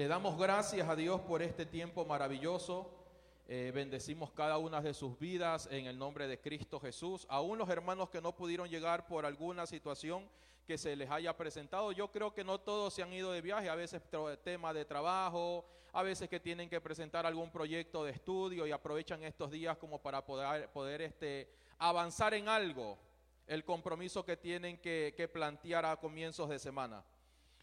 Le damos gracias a Dios por este tiempo maravilloso. Eh, bendecimos cada una de sus vidas en el nombre de Cristo Jesús. Aún los hermanos que no pudieron llegar por alguna situación que se les haya presentado, yo creo que no todos se han ido de viaje, a veces tema de trabajo, a veces que tienen que presentar algún proyecto de estudio y aprovechan estos días como para poder, este, avanzar en algo, el compromiso que tienen que plantear a comienzos de semana.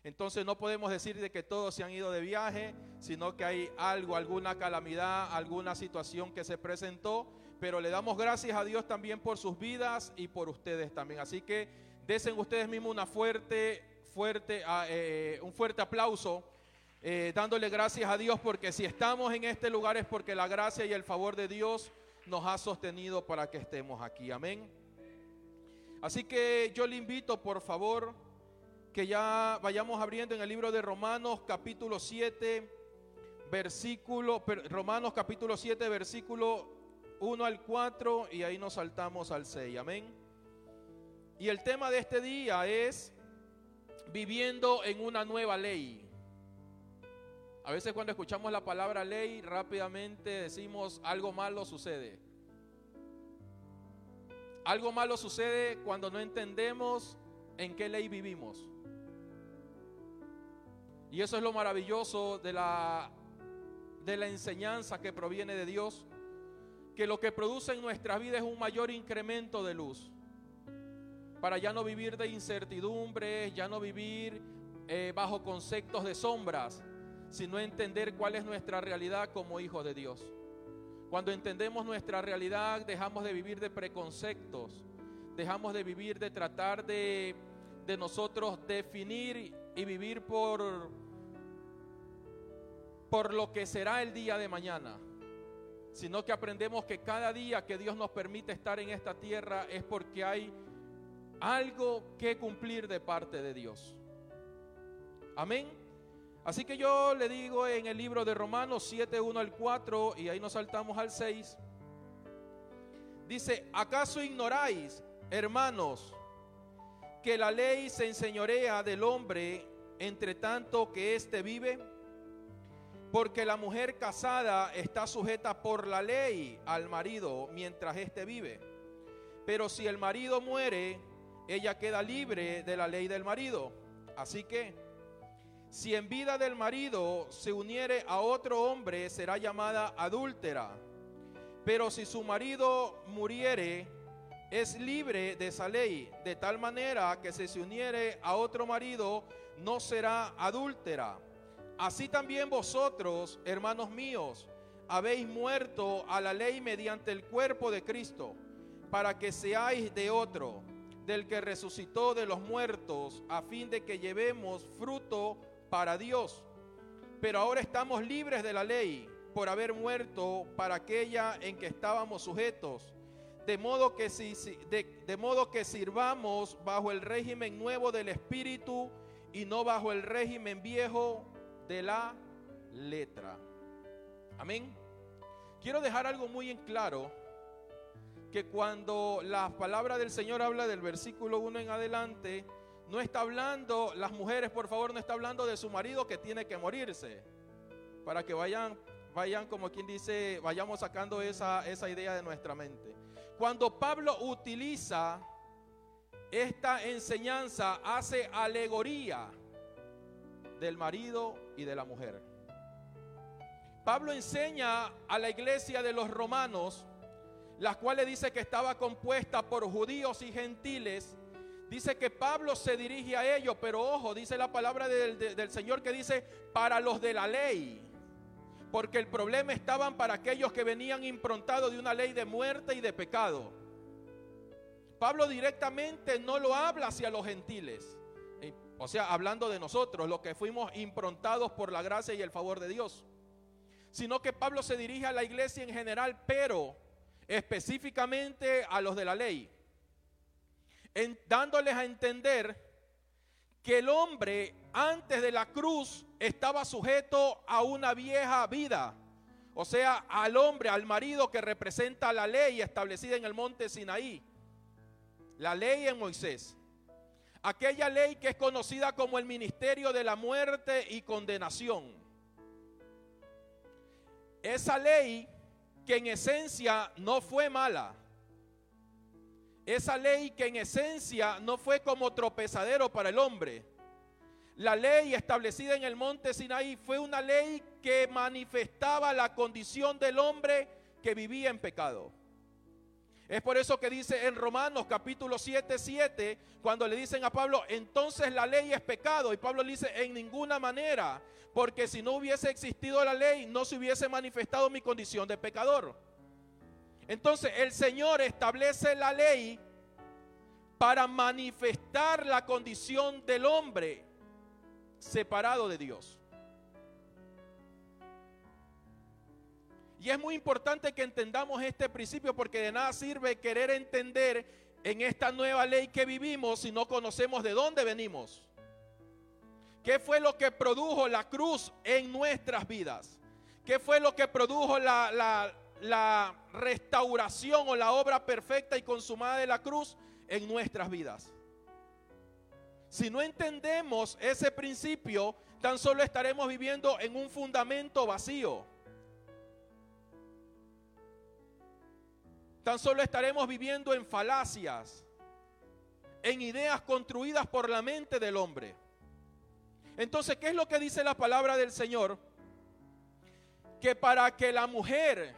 Entonces no podemos decir de que todos se han ido de viaje, sino que hay algo, alguna calamidad, alguna situación que se presentó, pero le damos gracias a Dios también por sus vidas y por ustedes también. Así que desen ustedes mismos una fuerte, fuerte, ah, eh, un fuerte aplauso, eh, dándole gracias a Dios porque si estamos en este lugar es porque la gracia y el favor de Dios nos ha sostenido para que estemos aquí. Amén. Así que yo le invito, por favor, que ya vayamos abriendo en el libro de Romanos capítulo 7, versículo, Romanos capítulo 7, versículo 1 al 4 y ahí nos saltamos al 6, amén. Y el tema de este día es viviendo en una nueva ley. A veces cuando escuchamos la palabra ley, rápidamente decimos algo malo sucede. Algo malo sucede cuando no entendemos en qué ley vivimos. Y eso es lo maravilloso de la, de la enseñanza que proviene de Dios, que lo que produce en nuestra vida es un mayor incremento de luz, para ya no vivir de incertidumbres, ya no vivir eh, bajo conceptos de sombras, sino entender cuál es nuestra realidad como hijos de Dios. Cuando entendemos nuestra realidad, dejamos de vivir de preconceptos, dejamos de vivir de tratar de, de nosotros definir y vivir por, por lo que será el día de mañana, sino que aprendemos que cada día que Dios nos permite estar en esta tierra es porque hay algo que cumplir de parte de Dios. Amén. Así que yo le digo en el libro de Romanos 7, 1 al 4, y ahí nos saltamos al 6, dice, ¿acaso ignoráis, hermanos, que la ley se enseñorea del hombre entre tanto que éste vive? Porque la mujer casada está sujeta por la ley al marido mientras éste vive. Pero si el marido muere, ella queda libre de la ley del marido. Así que, si en vida del marido se uniere a otro hombre, será llamada adúltera. Pero si su marido muriere, es libre de esa ley, de tal manera que si se uniere a otro marido, no será adúltera. Así también vosotros, hermanos míos, habéis muerto a la ley mediante el cuerpo de Cristo, para que seáis de otro, del que resucitó de los muertos, a fin de que llevemos fruto para Dios. Pero ahora estamos libres de la ley por haber muerto para aquella en que estábamos sujetos de modo que, si, de, modo que sirvamos bajo el régimen nuevo del Espíritu y no bajo el régimen viejo de la letra. Amén. Quiero dejar algo muy en claro, que cuando la palabra del Señor habla del versículo 1 en adelante, no está hablando, las mujeres por favor, no está hablando de su marido que tiene que morirse, para que vayan, vayan como quien dice, vayamos sacando esa, esa idea de nuestra mente. Cuando Pablo utiliza esta enseñanza, hace alegoría del marido y de la mujer. Pablo enseña a la iglesia de los romanos, las cuales dice que estaba compuesta por judíos y gentiles. Dice que Pablo se dirige a ellos, pero ojo, dice la palabra del, del Señor que dice, para los de la ley porque el problema estaban para aquellos que venían improntados de una ley de muerte y de pecado. Pablo directamente no lo habla hacia los gentiles, o sea, hablando de nosotros, los que fuimos improntados por la gracia y el favor de Dios, sino que Pablo se dirige a la iglesia en general, pero específicamente a los de la ley, dándoles a entender que el hombre antes de la cruz estaba sujeto a una vieja vida. O sea, al hombre, al marido que representa la ley establecida en el monte Sinaí. La ley en Moisés. Aquella ley que es conocida como el ministerio de la muerte y condenación. esa ley que en esencia no fue mala, esa ley que en esencia no fue como tropezadero para el hombre, la ley establecida en el monte Sinaí fue una ley que manifestaba la condición del hombre que vivía en pecado. Es por eso que dice en Romanos capítulo 7, 7, cuando le dicen a Pablo, entonces la ley es pecado. Y Pablo le dice, en ninguna manera, porque si no hubiese existido la ley, no se hubiese manifestado mi condición de pecador. Entonces el Señor establece la ley para manifestar la condición del hombre separado de Dios. Y es muy importante que entendamos este principio porque de nada sirve querer entender en esta nueva ley que vivimos si no conocemos de dónde venimos. ¿Qué fue lo que produjo la cruz en nuestras vidas? ¿Qué fue lo que produjo la, la restauración o la obra perfecta y consumada de la cruz en nuestras vidas? Si no entendemos ese principio, tan solo estaremos viviendo en un fundamento vacío. Tan solo estaremos viviendo en falacias, en ideas construidas por la mente del hombre. Entonces, ¿qué es lo que dice la palabra del Señor? Que para que la mujer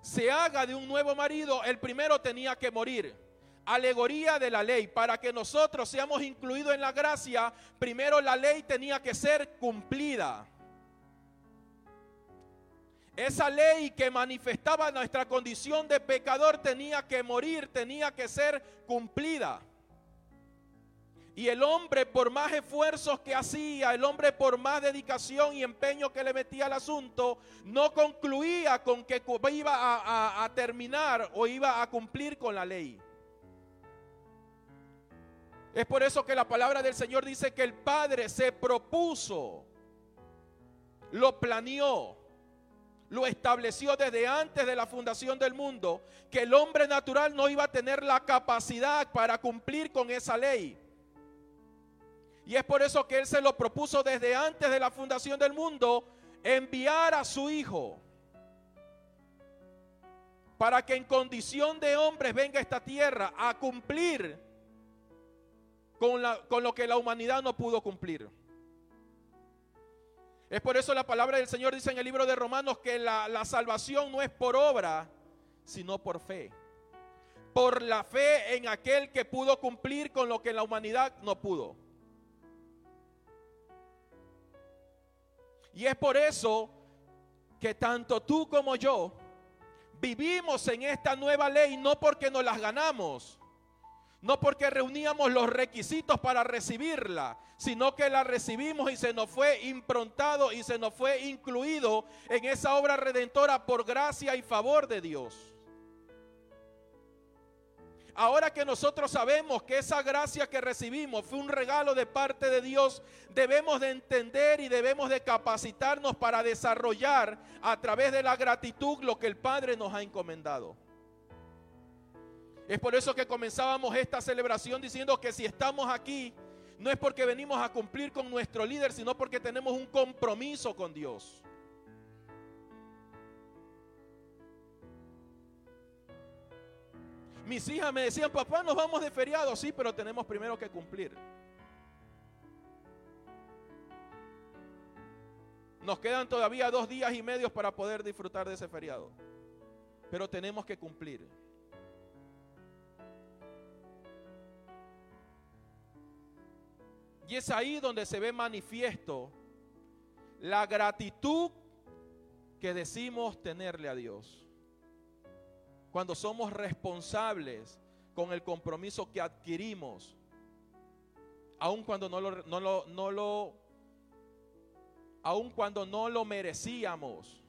se haga de un nuevo marido, el primero tenía que morir. Alegoría de la ley. Para que nosotros seamos incluidos en la gracia, primero la ley tenía que ser cumplida. Esa ley que manifestaba nuestra condición de pecador tenía que morir, tenía que ser cumplida. Y el hombre, por más esfuerzos que hacía, el hombre por más dedicación y empeño que le metía al asunto, no concluía con que iba a, terminar o iba a cumplir con la ley. Es por eso que la palabra del Señor dice que el Padre se propuso, lo planeó lo estableció desde antes de la fundación del mundo, que el hombre natural no iba a tener la capacidad para cumplir con esa ley. Y es por eso que Él se lo propuso desde antes de la fundación del mundo, enviar a su Hijo para que en condición de hombres venga a esta tierra a cumplir con, lo que la humanidad no pudo cumplir. Es por eso la palabra del Señor dice en el libro de Romanos que la, salvación no es por obra, sino por fe. Por la fe en aquel que pudo cumplir con lo que la humanidad no pudo. Y es por eso que tanto tú como yo vivimos en esta nueva ley no porque nos las ganamos, no porque reuníamos los requisitos para recibirla, sino que la recibimos y se nos fue improntado y se nos fue incluido en esa obra redentora por gracia y favor de Dios. Ahora que nosotros sabemos que esa gracia que recibimos fue un regalo de parte de Dios, debemos de entender y debemos de capacitarnos para desarrollar a través de la gratitud lo que el Padre nos ha encomendado. Es por eso que comenzábamos esta celebración diciendo que si estamos aquí, no es porque venimos a cumplir con nuestro líder, sino porque tenemos un compromiso con Dios. Mis hijas me decían, papá, nos vamos de feriado, sí, pero tenemos primero que cumplir. Nos quedan todavía dos días y medios para poder disfrutar de ese feriado, pero tenemos que cumplir. Y es ahí donde se ve manifiesto la gratitud que decimos tenerle a Dios. Cuando somos responsables con el compromiso que adquirimos, aun cuando no lo, no lo, no lo aun cuando no lo merecíamos.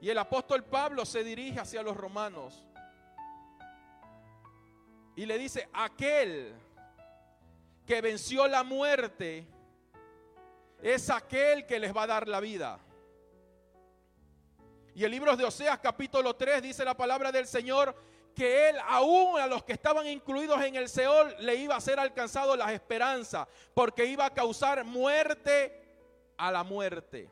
Y el apóstol Pablo se dirige hacia los romanos y le dice, aquel que venció la muerte es aquel que les va a dar la vida. Y el libro de Oseas capítulo 3 dice la palabra del Señor que él aún a los que estaban incluidos en el Seol le iba a ser alcanzado las esperanzas porque iba a causar muerte a la muerte.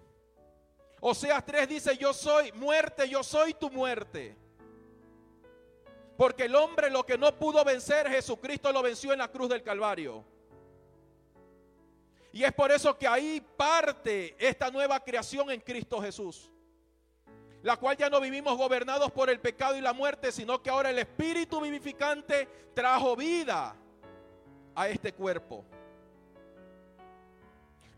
Oseas 3 dice, yo soy muerte, yo soy tu muerte. Porque el hombre lo que no pudo vencer, Jesucristo lo venció en la cruz del Calvario. Y es por eso que ahí parte esta nueva creación en Cristo Jesús. La cual ya no vivimos gobernados por el pecado y la muerte, sino que ahora el Espíritu vivificante trajo vida a este cuerpo.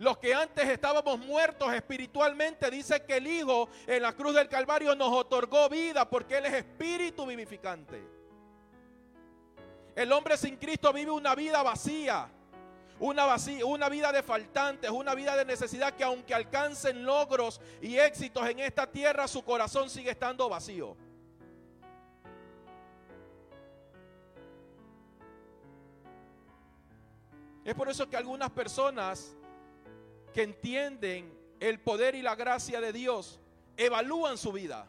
Los que antes estábamos muertos espiritualmente, dice que el Hijo en la cruz del Calvario nos otorgó vida porque Él es espíritu vivificante. El hombre sin Cristo vive una vida vacía, una, vacía, una vida de faltantes, una vida de necesidad que aunque alcancen logros y éxitos en esta tierra, su corazón sigue estando vacío. Es por eso que algunas personas que entienden el poder y la gracia de Dios, evalúan su vida.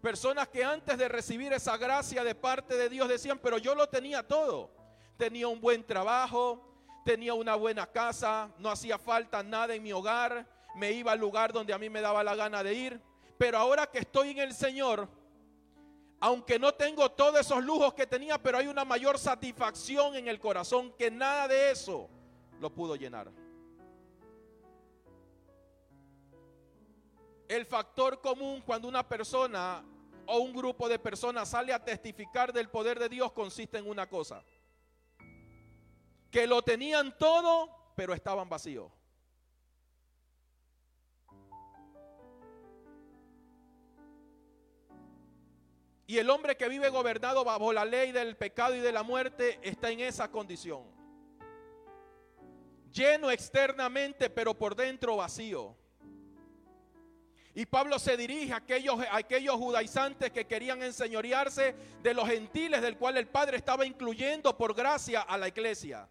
Personas que antes de recibir esa gracia de parte de Dios decían, pero yo lo tenía todo. Tenía un buen trabajo, tenía una buena casa, no hacía falta nada en mi hogar, me iba al lugar donde a mí me daba la gana de ir. Pero ahora que estoy en el Señor, aunque no tengo todos esos lujos que tenía, pero hay una mayor satisfacción en el corazón que nada de eso lo pudo llenar. El factor común cuando una persona o un grupo de personas sale a testificar del poder de Dios consiste en una cosa. Que lo tenían todo, pero estaban vacíos. Y el hombre que vive gobernado bajo la ley del pecado y de la muerte está en esa condición. Lleno externamente, pero por dentro vacío. Y Pablo se dirige a aquellos, judaizantes que querían enseñorearse de los gentiles, del cual el Padre estaba incluyendo por gracia a la iglesia.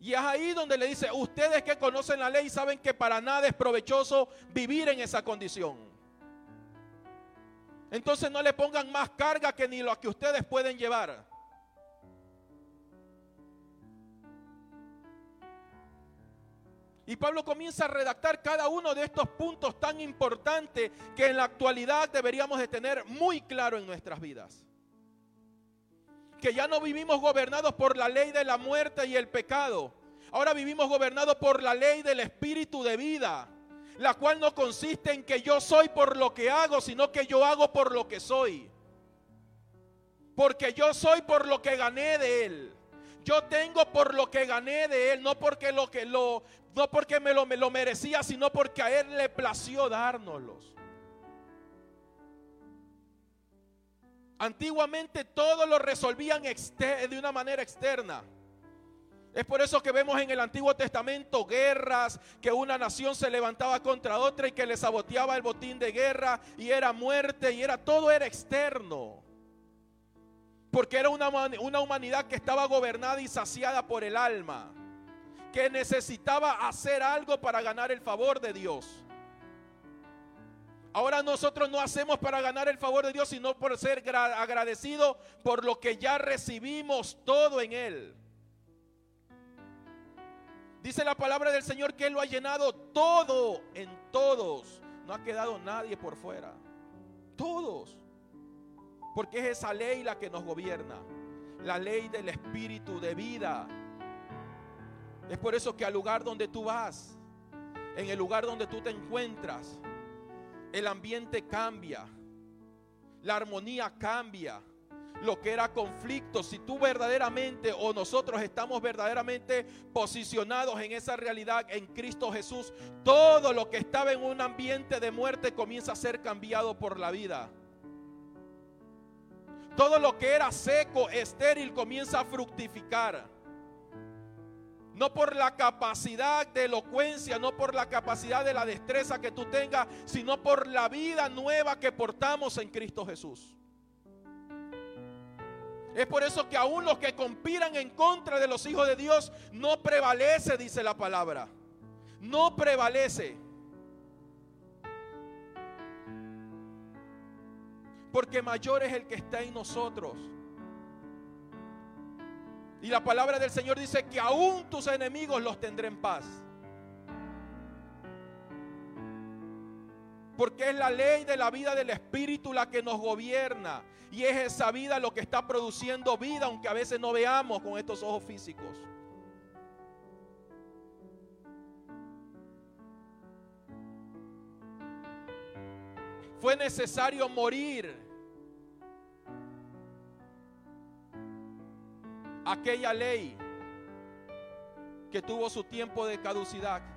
Y es ahí donde le dice, ustedes que conocen la ley saben que para nada es provechoso vivir en esa condición. Entonces no le pongan más carga que ni lo que ustedes pueden llevar. Y Pablo comienza a redactar cada uno de estos puntos tan importantes que en la actualidad deberíamos de tener muy claro en nuestras vidas. Que ya no vivimos gobernados por la ley de la muerte y el pecado. Ahora vivimos gobernados por la ley del espíritu de vida la cual no consiste en que yo soy por lo que hago, sino que yo hago por lo que soy. Porque yo soy por lo que gané de él. Yo tengo por lo que gané de él, no porque lo que lo no porque me lo, me lo merecía, sino porque a él le plació dárnoslos. Antiguamente todo lo resolvían de una manera externa. Es por eso que vemos en el Antiguo Testamento guerras, que una nación se levantaba contra otra y que le saboteaba el botín de guerra y era muerte y era todo era externo. Porque era una, una humanidad que estaba gobernada y saciada por el alma, que necesitaba hacer algo para ganar el favor de Dios. Ahora nosotros no hacemos para ganar el favor de Dios, sino por ser agradecidos por lo que ya recibimos todo en Él. Dice la palabra del Señor que Él lo ha llenado todo en todos. No ha quedado nadie por fuera. Todos. Porque es esa ley la que nos gobierna. La ley del espíritu de vida. Es por eso que al lugar donde tú vas, en el lugar donde tú te encuentras, el ambiente cambia. La armonía cambia lo que era conflicto, si tú verdaderamente o nosotros estamos verdaderamente posicionados en esa realidad en Cristo Jesús, todo lo que estaba en un ambiente de muerte comienza a ser cambiado por la vida. Todo lo que era seco, estéril, comienza a fructificar. No por la capacidad de elocuencia, no por la capacidad de la destreza que tú tengas, sino por la vida nueva que portamos en Cristo Jesús. Es por eso que aún los que conspiran en contra de los hijos de Dios no prevalece, dice la palabra. No prevalece. Porque mayor es el que está en nosotros Y la palabra del Señor dice que aún tus enemigos los tendré en paz. Porque es la ley de la vida del Espíritu la que nos gobierna. Y es esa vida lo que está produciendo vida, aunque a veces no veamos con estos ojos físicos. Fue necesario morir aquella ley que tuvo su tiempo de caducidad.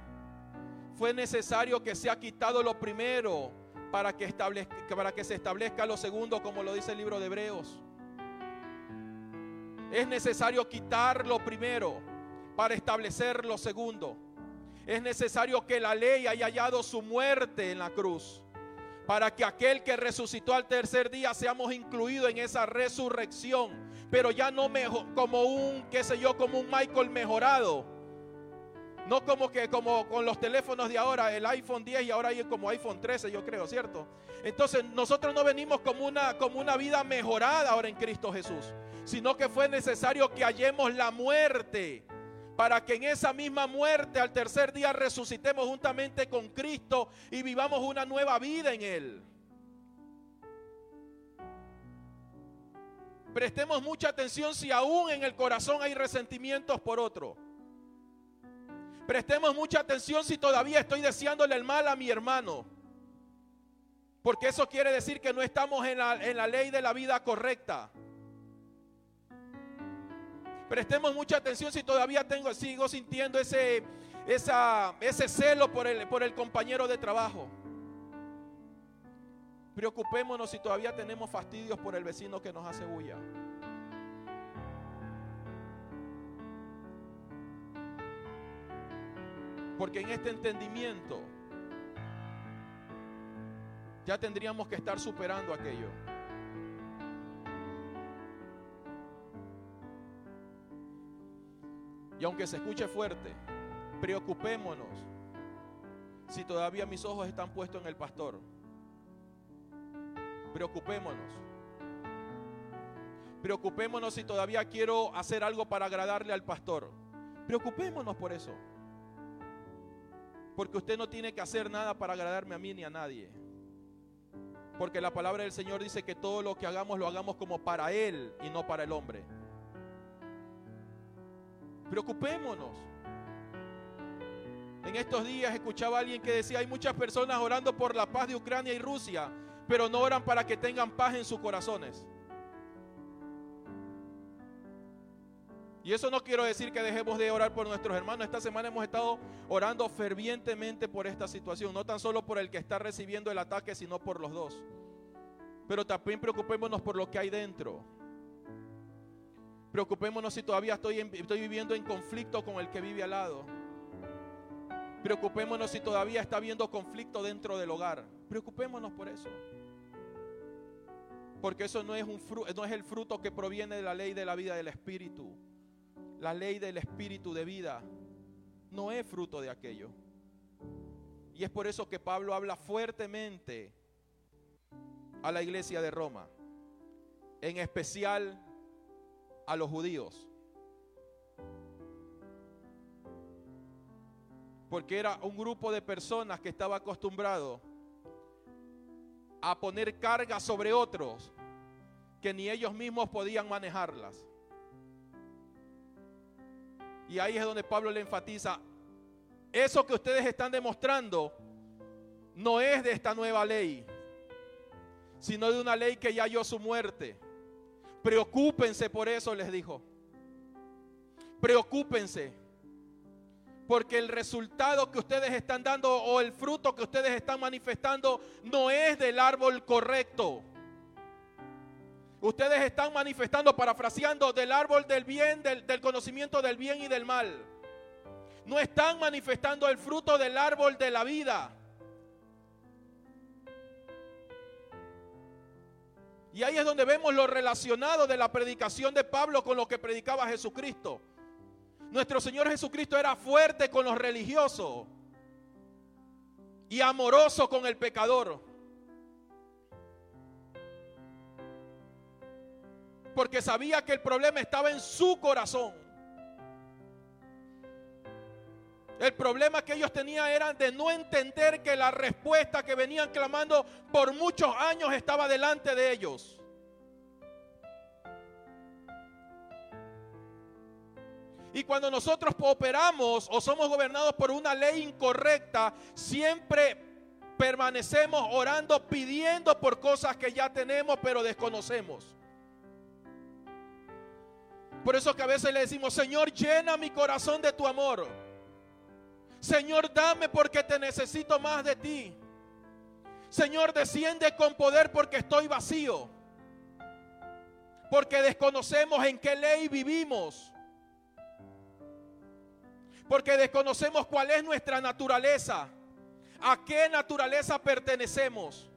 Fue necesario que sea quitado lo primero para que, para que se establezca lo segundo, como lo dice el libro de Hebreos. Es necesario quitar lo primero para establecer lo segundo. Es necesario que la ley haya hallado su muerte en la cruz para que aquel que resucitó al tercer día seamos incluidos en esa resurrección, pero ya no como un, qué sé yo, como un Michael mejorado. No como que como con los teléfonos de ahora, el iPhone 10 y ahora hay como iPhone 13, yo creo, ¿cierto? Entonces, nosotros no venimos como una como una vida mejorada ahora en Cristo Jesús, sino que fue necesario que hallemos la muerte para que en esa misma muerte al tercer día resucitemos juntamente con Cristo y vivamos una nueva vida en Él. Prestemos mucha atención si aún en el corazón hay resentimientos por otro. Prestemos mucha atención si todavía estoy deseándole el mal a mi hermano. Porque eso quiere decir que no estamos en la, en la ley de la vida correcta. Prestemos mucha atención si todavía tengo, sigo sintiendo ese, ese celo por el, por el compañero de trabajo. Preocupémonos si todavía tenemos fastidios por el vecino que nos hace bulla. Porque en este entendimiento ya tendríamos que estar superando aquello. Y aunque se escuche fuerte, preocupémonos si todavía mis ojos están puestos en el pastor. Preocupémonos. Preocupémonos si todavía quiero hacer algo para agradarle al pastor. Preocupémonos por eso. Porque usted no tiene que hacer nada para agradarme a mí ni a nadie. Porque la palabra del Señor dice que todo lo que hagamos lo hagamos como para Él y no para el hombre. Preocupémonos. En estos días escuchaba a alguien que decía, hay muchas personas orando por la paz de Ucrania y Rusia, pero no oran para que tengan paz en sus corazones. Y eso no quiero decir que dejemos de orar por nuestros hermanos. Esta semana hemos estado orando fervientemente por esta situación, no tan solo por el que está recibiendo el ataque, sino por los dos. Pero también preocupémonos por lo que hay dentro. Preocupémonos si todavía estoy, estoy viviendo en conflicto con el que vive al lado. Preocupémonos si todavía está habiendo conflicto dentro del hogar. Preocupémonos por eso. Porque eso no es, un no es el fruto que proviene de la ley de la vida del Espíritu. La ley del Espíritu de vida no es fruto de aquello. Y es por eso que Pablo habla fuertemente a la iglesia de Roma. En especial a los judíos. Porque era un grupo de personas que estaba acostumbrado a poner cargas sobre otros que ni ellos mismos podían manejarlas. Y ahí es donde Pablo le enfatiza, eso que ustedes están demostrando no es de esta nueva ley, sino de una ley que ya halló su muerte. Preocúpense por eso, les dijo. Preocúpense. Porque el resultado que ustedes están dando o el fruto que ustedes están manifestando no es del árbol correcto. Ustedes están manifestando, parafraseando, del árbol del bien, del, conocimiento del bien y del mal. No están manifestando el fruto del árbol de la vida. Y ahí es donde vemos lo relacionado de la predicación de Pablo con lo que predicaba Jesucristo. Nuestro Señor Jesucristo era fuerte con los religiosos y amoroso con el pecador. porque sabía que el problema estaba en su corazón. El problema que ellos tenían era de no entender que la respuesta que venían clamando por muchos años estaba delante de ellos. Y cuando nosotros operamos o somos gobernados por una ley incorrecta, siempre permanecemos orando, pidiendo por cosas que ya tenemos, pero desconocemos. Por eso que a veces le decimos, Señor, llena mi corazón de tu amor. Señor, dame porque te necesito más de ti. Señor, desciende con poder porque estoy vacío. Porque desconocemos en qué ley vivimos. Porque desconocemos cuál es nuestra naturaleza. ¿A qué naturaleza pertenecemos?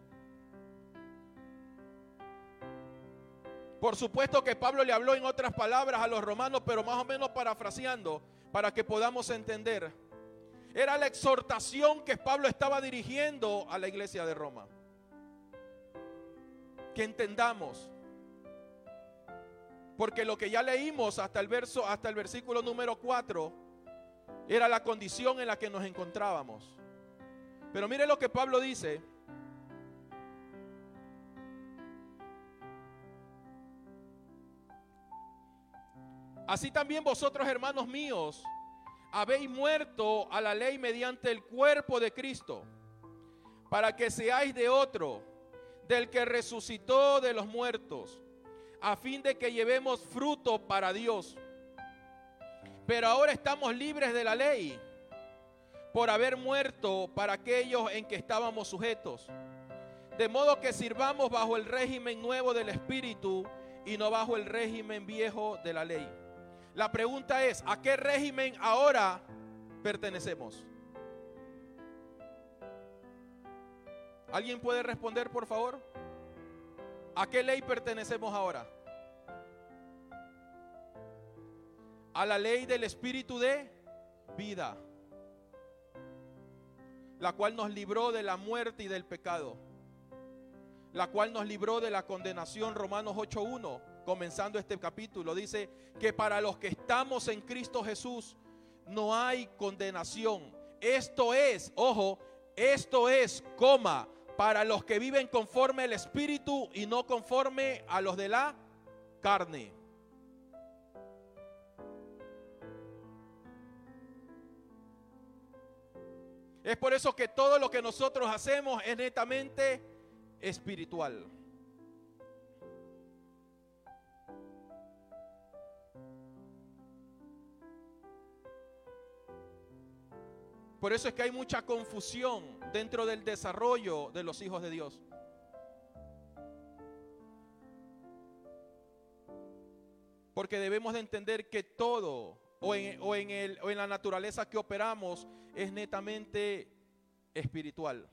Por supuesto que Pablo le habló en otras palabras a los romanos, pero más o menos parafraseando para que podamos entender. Era la exhortación que Pablo estaba dirigiendo a la iglesia de Roma. Que entendamos. Porque lo que ya leímos hasta el verso hasta el versículo número 4 era la condición en la que nos encontrábamos. Pero mire lo que Pablo dice. Así también vosotros, hermanos míos, habéis muerto a la ley mediante el cuerpo de Cristo, para que seáis de otro, del que resucitó de los muertos, a fin de que llevemos fruto para Dios. Pero ahora estamos libres de la ley por haber muerto para aquellos en que estábamos sujetos. De modo que sirvamos bajo el régimen nuevo del Espíritu y no bajo el régimen viejo de la ley. La pregunta es, ¿a qué régimen ahora pertenecemos? ¿Alguien puede responder, por favor? ¿A qué ley pertenecemos ahora? A la ley del Espíritu de vida, la cual nos libró de la muerte y del pecado, la cual nos libró de la condenación, Romanos 8.1 comenzando este capítulo, dice que para los que estamos en Cristo Jesús no hay condenación. Esto es, ojo, esto es, coma, para los que viven conforme al Espíritu y no conforme a los de la carne. Es por eso que todo lo que nosotros hacemos es netamente espiritual. Por eso es que hay mucha confusión dentro del desarrollo de los hijos de Dios. Porque debemos de entender que todo o en, el, o en la naturaleza que operamos es netamente espiritual.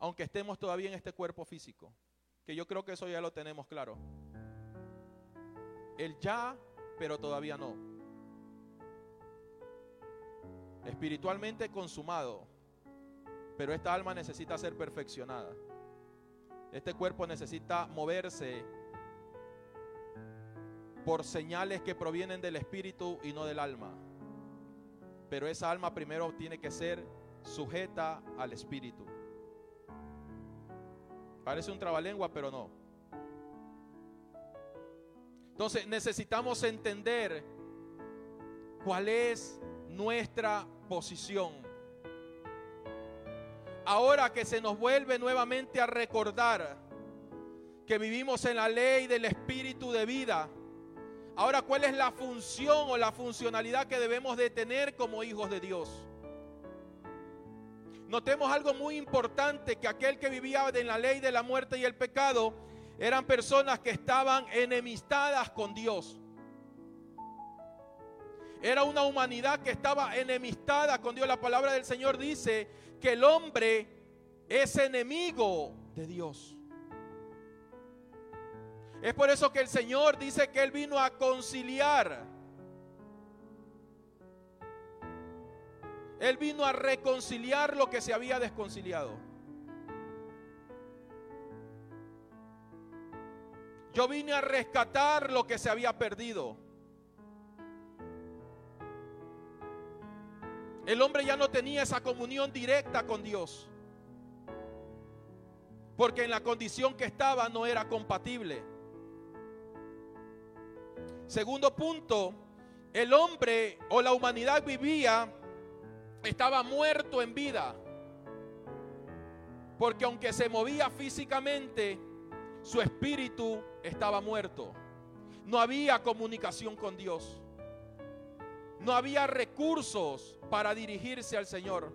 Aunque estemos todavía en este cuerpo físico. Que yo creo que eso ya lo tenemos claro. El ya, pero todavía no espiritualmente consumado, pero esta alma necesita ser perfeccionada. Este cuerpo necesita moverse por señales que provienen del espíritu y no del alma. Pero esa alma primero tiene que ser sujeta al espíritu. Parece un trabalengua, pero no. Entonces necesitamos entender cuál es nuestra posición. Ahora que se nos vuelve nuevamente a recordar que vivimos en la ley del espíritu de vida, ahora cuál es la función o la funcionalidad que debemos de tener como hijos de Dios. Notemos algo muy importante, que aquel que vivía en la ley de la muerte y el pecado eran personas que estaban enemistadas con Dios. Era una humanidad que estaba enemistada con Dios. La palabra del Señor dice que el hombre es enemigo de Dios. Es por eso que el Señor dice que Él vino a conciliar. Él vino a reconciliar lo que se había desconciliado. Yo vine a rescatar lo que se había perdido. El hombre ya no tenía esa comunión directa con Dios. Porque en la condición que estaba no era compatible. Segundo punto, el hombre o la humanidad vivía, estaba muerto en vida. Porque aunque se movía físicamente, su espíritu estaba muerto. No había comunicación con Dios. No había recursos para dirigirse al Señor.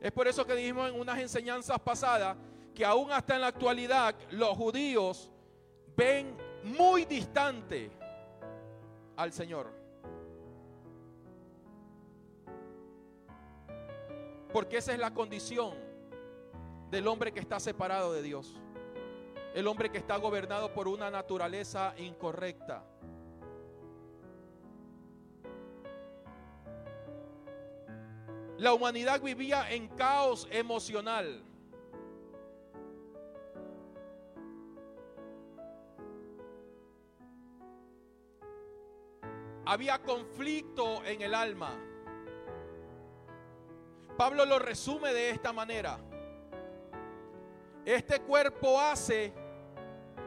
Es por eso que dijimos en unas enseñanzas pasadas que aún hasta en la actualidad los judíos ven muy distante al Señor. Porque esa es la condición del hombre que está separado de Dios. El hombre que está gobernado por una naturaleza incorrecta. La humanidad vivía en caos emocional. Había conflicto en el alma. Pablo lo resume de esta manera. Este cuerpo hace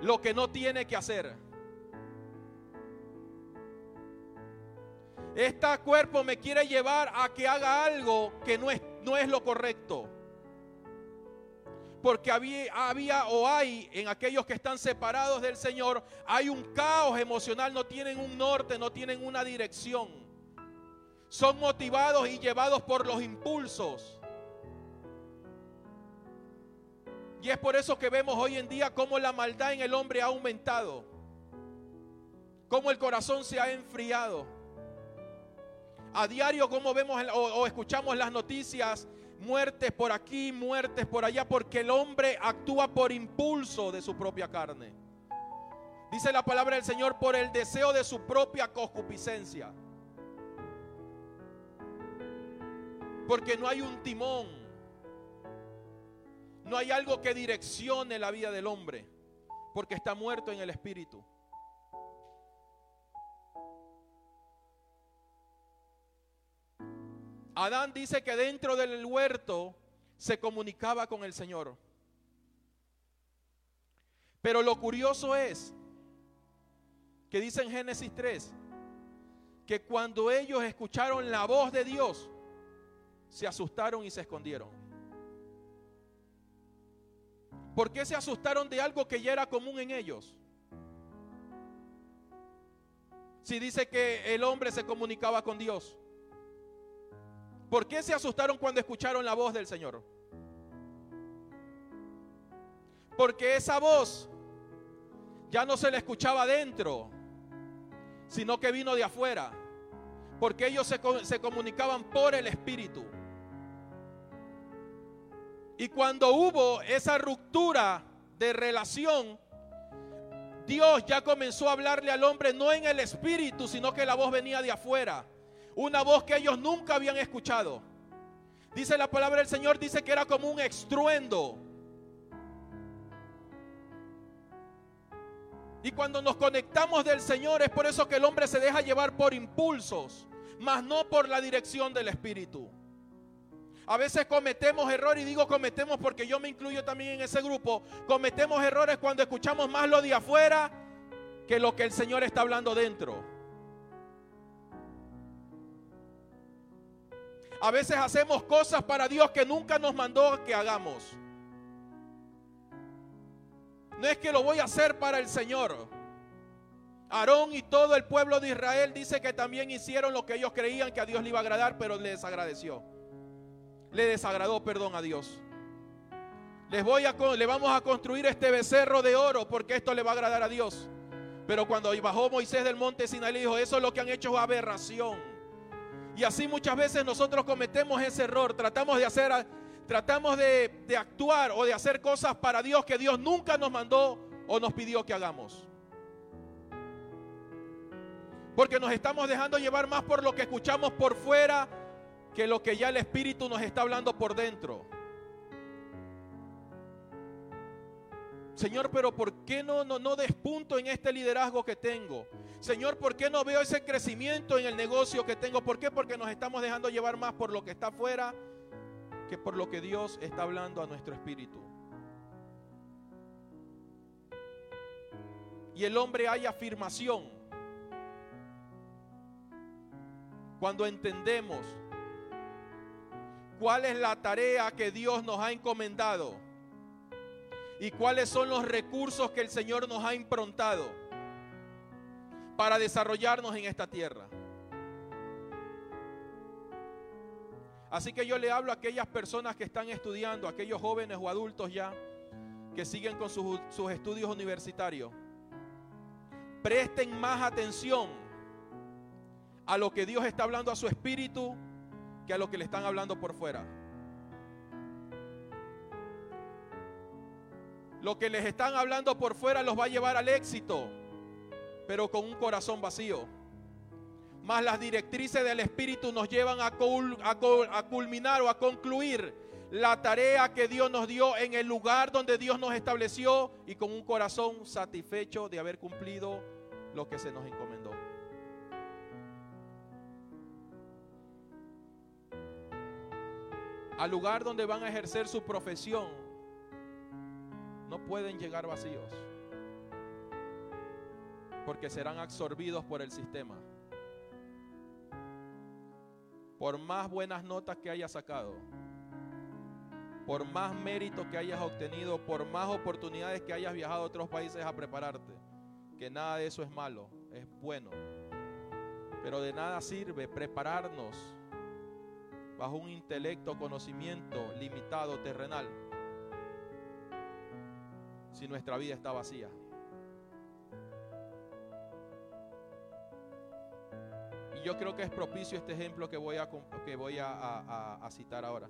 lo que no tiene que hacer. Este cuerpo me quiere llevar a que haga algo que no es, no es lo correcto. Porque había, había o hay en aquellos que están separados del Señor, hay un caos emocional, no tienen un norte, no tienen una dirección. Son motivados y llevados por los impulsos. Y es por eso que vemos hoy en día cómo la maldad en el hombre ha aumentado. Cómo el corazón se ha enfriado. A diario como vemos o, escuchamos las noticias muertes por aquí, muertes por allá, porque el hombre actúa por impulso de su propia carne. Dice la palabra del Señor por el deseo de su propia concupiscencia. Porque no hay un timón. No hay algo que direccione la vida del hombre. Porque está muerto en el espíritu. Adán dice que dentro del huerto se comunicaba con el Señor. Pero lo curioso es que dice en Génesis 3 que cuando ellos escucharon la voz de Dios, se asustaron y se escondieron. ¿Por qué se asustaron de algo que ya era común en ellos? Si dice que el hombre se comunicaba con Dios. ¿Por qué se asustaron cuando escucharon la voz del Señor? Porque esa voz ya no se la escuchaba adentro, sino que vino de afuera. Porque ellos se comunicaban por el Espíritu. Y cuando hubo esa ruptura de relación, Dios ya comenzó a hablarle al hombre no en el Espíritu, sino que la voz venía de afuera. Una voz que ellos nunca habían escuchado. Dice la palabra del Señor, dice que era como un estruendo. Y cuando nos conectamos del Señor es por eso que el hombre se deja llevar por impulsos, mas no por la dirección del Espíritu. A veces cometemos errores y digo cometemos porque yo me incluyo también en ese grupo. Cometemos errores cuando escuchamos más lo de afuera que lo que el Señor está hablando dentro. A veces hacemos cosas para Dios que nunca nos mandó que hagamos. No es que lo voy a hacer para el Señor. Aarón y todo el pueblo de Israel dice que también hicieron lo que ellos creían que a Dios le iba a agradar, pero le desagradeció. Le desagradó, perdón, a Dios. Les voy a le vamos a construir este becerro de oro porque esto le va a agradar a Dios. Pero cuando bajó Moisés del monte Sinaí dijo, eso es lo que han hecho es aberración. Y así muchas veces nosotros cometemos ese error. Tratamos de hacer, tratamos de, actuar o de hacer cosas para Dios que Dios nunca nos mandó o nos pidió que hagamos. Porque nos estamos dejando llevar más por lo que escuchamos por fuera que lo que ya el Espíritu nos está hablando por dentro. Señor, pero ¿por qué no, no, no despunto en este liderazgo que tengo? Señor, ¿por qué no veo ese crecimiento en el negocio que tengo? ¿Por qué? Porque nos estamos dejando llevar más por lo que está afuera que por lo que Dios está hablando a nuestro espíritu. Y el hombre hay afirmación cuando entendemos cuál es la tarea que Dios nos ha encomendado y cuáles son los recursos que el Señor nos ha improntado para desarrollarnos en esta tierra. Así que yo le hablo a aquellas personas que están estudiando, aquellos jóvenes o adultos ya que siguen con sus, sus estudios universitarios. Presten más atención a lo que Dios está hablando a su espíritu que a lo que le están hablando por fuera. Lo que les están hablando por fuera los va a llevar al éxito pero con un corazón vacío. Más las directrices del Espíritu nos llevan a, a culminar o a concluir la tarea que Dios nos dio en el lugar donde Dios nos estableció y con un corazón satisfecho de haber cumplido lo que se nos encomendó. Al lugar donde van a ejercer su profesión, no pueden llegar vacíos porque serán absorbidos por el sistema. Por más buenas notas que hayas sacado, por más mérito que hayas obtenido, por más oportunidades que hayas viajado a otros países a prepararte, que nada de eso es malo, es bueno. Pero de nada sirve prepararnos bajo un intelecto, conocimiento limitado, terrenal, si nuestra vida está vacía. yo creo que es propicio este ejemplo que voy, a, que voy a, citar ahora.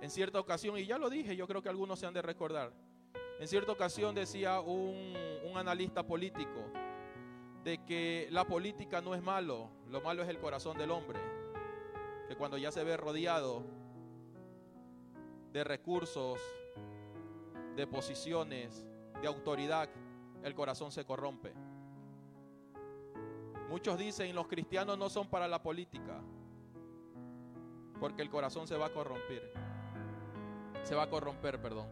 En cierta ocasión, y ya lo dije, yo creo que algunos se han de recordar, en cierta ocasión decía un, un analista político de que la política no es malo, lo malo es el corazón del hombre, que cuando ya se ve rodeado de recursos, de posiciones, de autoridad, el corazón se corrompe. Muchos dicen los cristianos no son para la política, porque el corazón se va a corromper. Se va a corromper, perdón.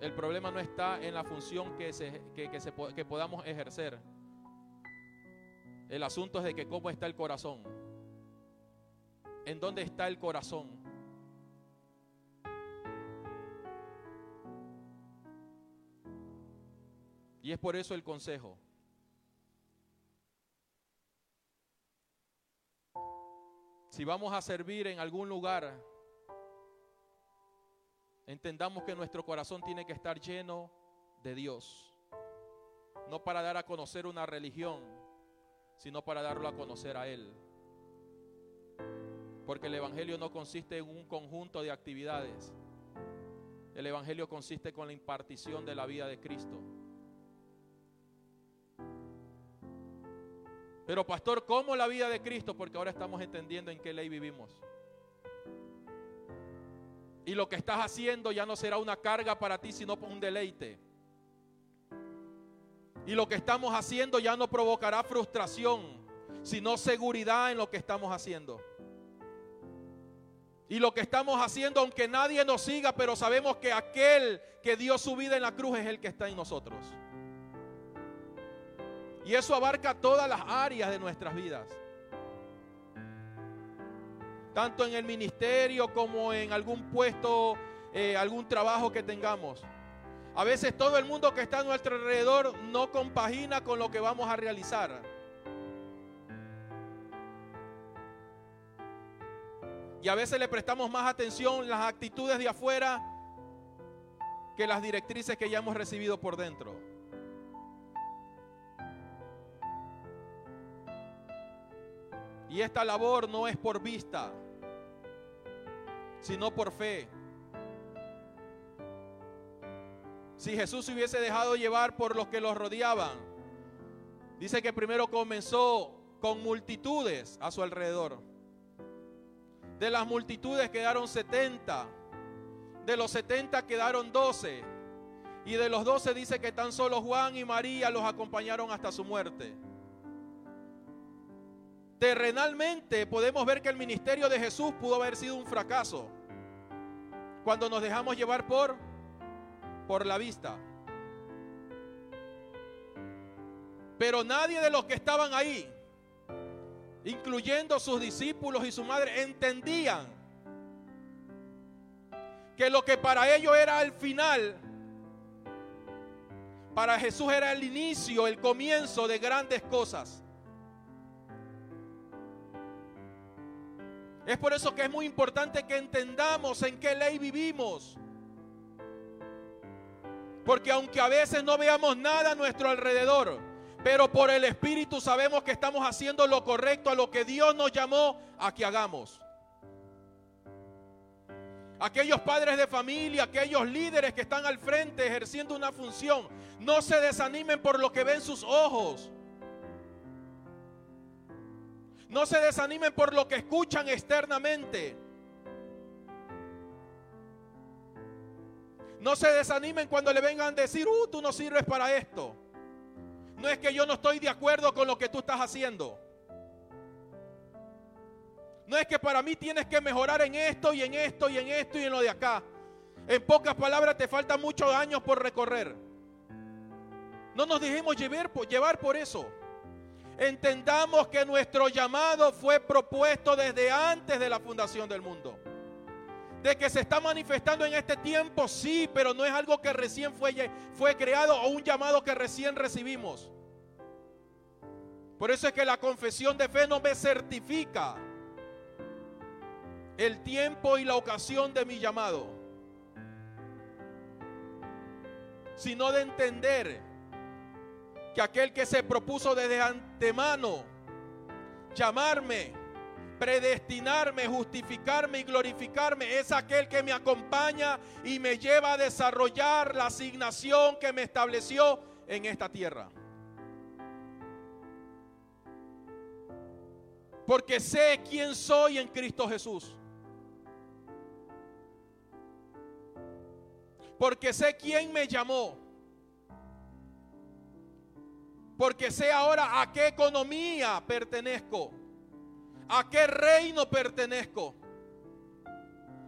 El problema no está en la función que, se, que podamos ejercer. El asunto es de que cómo está el corazón. ¿En dónde está el corazón? Y es por eso el consejo. Si vamos a servir en algún lugar, entendamos que nuestro corazón tiene que estar lleno de Dios. No para dar a conocer una religión, sino para darlo a conocer a Él. Porque el Evangelio no consiste en un conjunto de actividades. El Evangelio consiste con la impartición de la vida de Cristo. Pero pastor, ¿cómo la vida de Cristo? Porque ahora estamos entendiendo en qué ley vivimos. Y lo que estás haciendo ya no será una carga para ti, sino un deleite. Y lo que estamos haciendo ya no provocará frustración, sino seguridad en lo que estamos haciendo. Y lo que estamos haciendo, aunque nadie nos siga, pero sabemos que aquel que dio su vida en la cruz es el que está en nosotros. Y eso abarca todas las áreas de nuestras vidas. Tanto en el ministerio como en algún puesto, eh, algún trabajo que tengamos. A veces todo el mundo que está a nuestro alrededor no compagina con lo que vamos a realizar. Y a veces le prestamos más atención las actitudes de afuera que las directrices que ya hemos recibido por dentro. Y esta labor no es por vista, sino por fe. Si Jesús se hubiese dejado llevar por los que los rodeaban, dice que primero comenzó con multitudes a su alrededor. De las multitudes quedaron 70, de los 70 quedaron 12. Y de los doce dice que tan solo Juan y María los acompañaron hasta su muerte. Terrenalmente podemos ver que el ministerio de Jesús pudo haber sido un fracaso cuando nos dejamos llevar por por la vista. Pero nadie de los que estaban ahí, incluyendo sus discípulos y su madre, entendían que lo que para ellos era el final, para Jesús era el inicio, el comienzo de grandes cosas. Es por eso que es muy importante que entendamos en qué ley vivimos. Porque aunque a veces no veamos nada a nuestro alrededor, pero por el Espíritu sabemos que estamos haciendo lo correcto a lo que Dios nos llamó a que hagamos. Aquellos padres de familia, aquellos líderes que están al frente ejerciendo una función, no se desanimen por lo que ven sus ojos. No se desanimen por lo que escuchan externamente. No se desanimen cuando le vengan a decir, uh, tú no sirves para esto. No es que yo no estoy de acuerdo con lo que tú estás haciendo. No es que para mí tienes que mejorar en esto y en esto y en esto y en lo de acá. En pocas palabras, te faltan muchos años por recorrer. No nos dejemos llevar, llevar por eso. Entendamos que nuestro llamado fue propuesto desde antes de la fundación del mundo. De que se está manifestando en este tiempo, sí, pero no es algo que recién fue, fue creado o un llamado que recién recibimos. Por eso es que la confesión de fe no me certifica el tiempo y la ocasión de mi llamado, sino de entender que aquel que se propuso desde antemano llamarme, predestinarme, justificarme y glorificarme, es aquel que me acompaña y me lleva a desarrollar la asignación que me estableció en esta tierra. Porque sé quién soy en Cristo Jesús. Porque sé quién me llamó porque sé ahora a qué economía pertenezco, a qué reino pertenezco.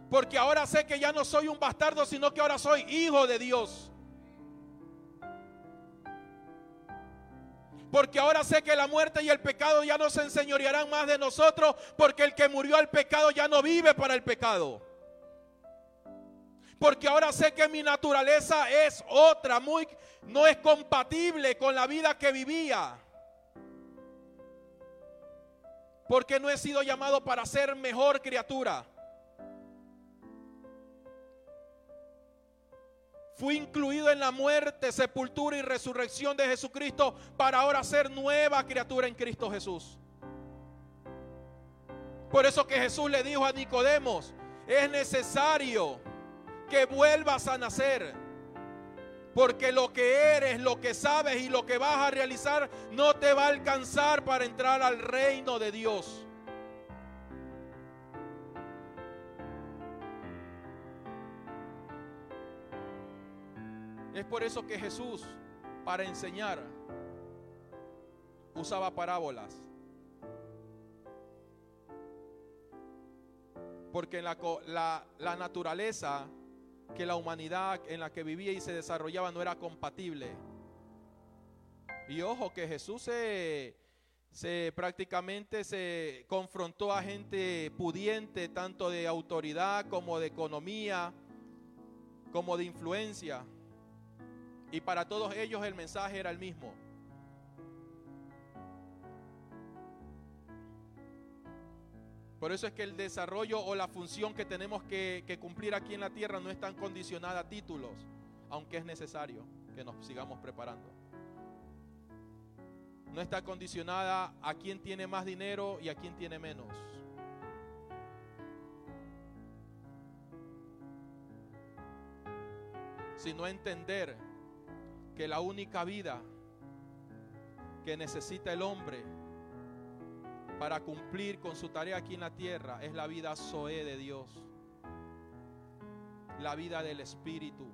Porque ahora sé que ya no soy un bastardo, sino que ahora soy hijo de Dios. Porque ahora sé que la muerte y el pecado ya no se enseñorearán más de nosotros, porque el que murió al pecado ya no vive para el pecado. Porque ahora sé que mi naturaleza es otra, muy no es compatible con la vida que vivía. Porque no he sido llamado para ser mejor criatura. Fui incluido en la muerte, sepultura y resurrección de Jesucristo para ahora ser nueva criatura en Cristo Jesús. Por eso que Jesús le dijo a Nicodemos, es necesario que vuelvas a nacer. Porque lo que eres, lo que sabes y lo que vas a realizar no te va a alcanzar para entrar al reino de Dios. Es por eso que Jesús, para enseñar, usaba parábolas. Porque la, la, naturaleza que la humanidad en la que vivía y se desarrollaba no era compatible. Y ojo que Jesús se, se prácticamente se confrontó a gente pudiente, tanto de autoridad como de economía, como de influencia. Y para todos ellos el mensaje era el mismo. Por eso es que el desarrollo o la función que tenemos que, cumplir aquí en la tierra no es tan condicionada a títulos, aunque es necesario que nos sigamos preparando. No está condicionada a quién tiene más dinero y a quién tiene menos. Sino entender que la única vida que necesita el hombre para cumplir con su tarea aquí en la tierra es la vida Zoe de Dios, la vida del Espíritu.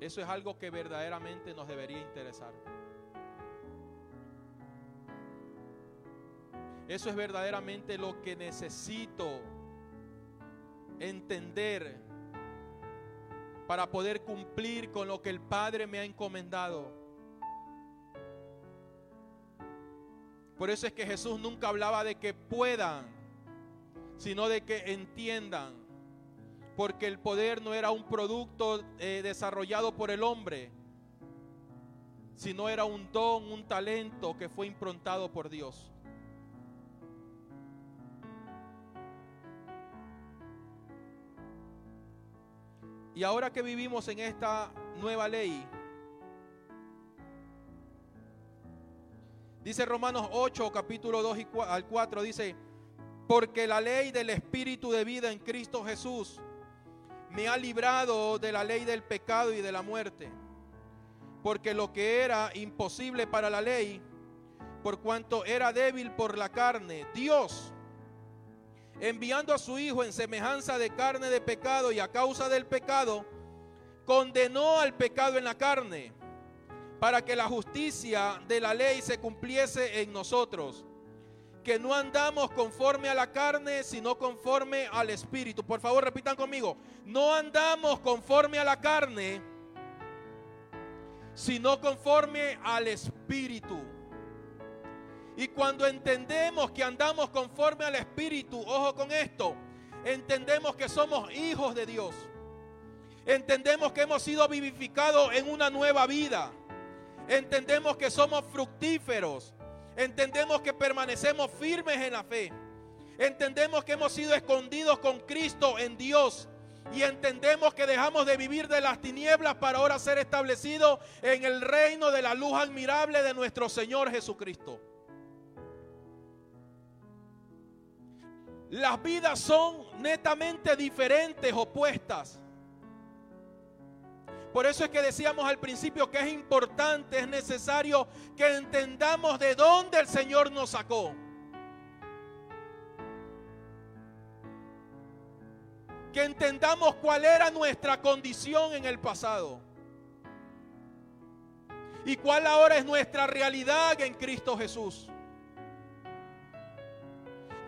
Eso es algo que verdaderamente nos debería interesar. Eso es verdaderamente lo que necesito entender para poder cumplir con lo que el Padre me ha encomendado. Por eso es que Jesús nunca hablaba de que puedan, sino de que entiendan. Porque el poder no era un producto eh, desarrollado por el hombre, sino era un don, un talento que fue improntado por Dios. Y ahora que vivimos en esta nueva ley, dice Romanos 8, capítulo 2 y al 4, dice, porque la ley del Espíritu de vida en Cristo Jesús me ha librado de la ley del pecado y de la muerte. Porque lo que era imposible para la ley, por cuanto era débil por la carne, Dios enviando a su Hijo en semejanza de carne de pecado y a causa del pecado, condenó al pecado en la carne, para que la justicia de la ley se cumpliese en nosotros, que no andamos conforme a la carne, sino conforme al Espíritu. Por favor, repitan conmigo, no andamos conforme a la carne, sino conforme al Espíritu. Y cuando entendemos que andamos conforme al Espíritu, ojo con esto, entendemos que somos hijos de Dios. Entendemos que hemos sido vivificados en una nueva vida. Entendemos que somos fructíferos. Entendemos que permanecemos firmes en la fe. Entendemos que hemos sido escondidos con Cristo en Dios. Y entendemos que dejamos de vivir de las tinieblas para ahora ser establecidos en el reino de la luz admirable de nuestro Señor Jesucristo. Las vidas son netamente diferentes, opuestas. Por eso es que decíamos al principio que es importante, es necesario que entendamos de dónde el Señor nos sacó. Que entendamos cuál era nuestra condición en el pasado. Y cuál ahora es nuestra realidad en Cristo Jesús.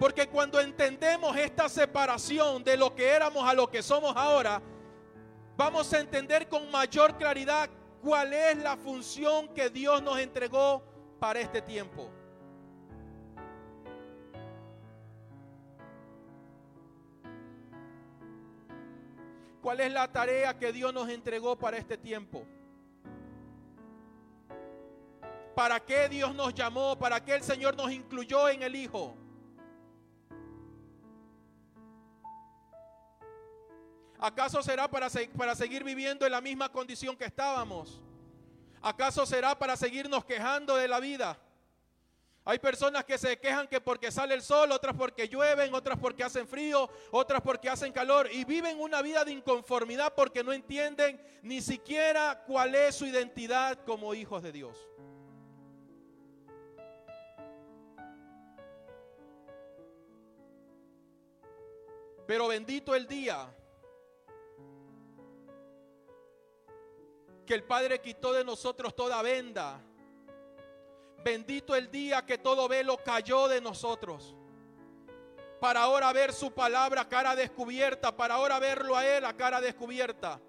Porque cuando entendemos esta separación de lo que éramos a lo que somos ahora, vamos a entender con mayor claridad cuál es la función que Dios nos entregó para este tiempo. ¿Cuál es la tarea que Dios nos entregó para este tiempo? ¿Para qué Dios nos llamó? ¿Para qué el Señor nos incluyó en el Hijo? ¿Acaso será para, para seguir viviendo en la misma condición que estábamos? ¿Acaso será para seguirnos quejando de la vida? Hay personas que se quejan que porque sale el sol, otras porque llueven, otras porque hacen frío, otras porque hacen calor y viven una vida de inconformidad porque no entienden ni siquiera cuál es su identidad como hijos de Dios. Pero bendito el día que el Padre quitó de nosotros toda venda. Bendito el día que todo velo cayó de nosotros. Para ahora ver su palabra cara descubierta, para ahora verlo a Él a cara descubierta.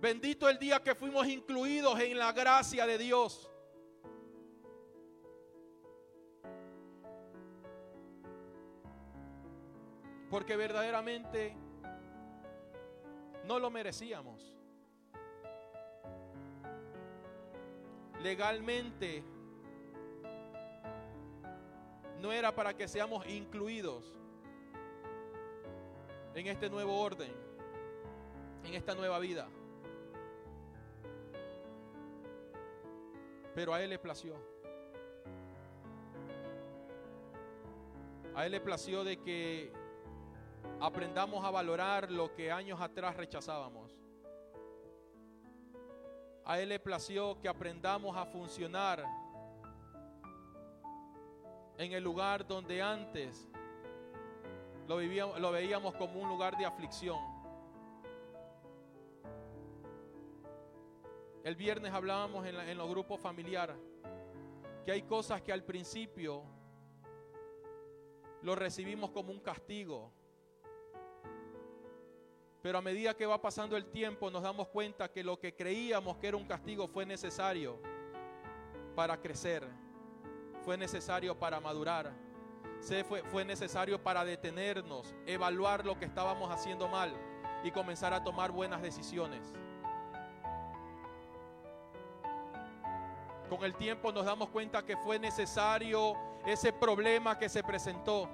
Bendito el día que fuimos incluidos en la gracia de Dios. Porque verdaderamente no lo merecíamos. Legalmente no era para que seamos incluidos en este nuevo orden, en esta nueva vida. Pero a Él le plació. A Él le plació de que Aprendamos a valorar lo que años atrás rechazábamos. A Él le plació que aprendamos a funcionar en el lugar donde antes lo, vivíamos, lo veíamos como un lugar de aflicción. El viernes hablábamos en, en los grupos familiares que hay cosas que al principio lo recibimos como un castigo, pero a medida que va pasando el tiempo nos damos cuenta que lo que creíamos que era un castigo fue necesario para crecer, fue necesario para madurar, fue necesario para detenernos, evaluar lo que estábamos haciendo mal y comenzar a tomar buenas decisiones. Con el tiempo nos damos cuenta que fue necesario ese problema que se presentó.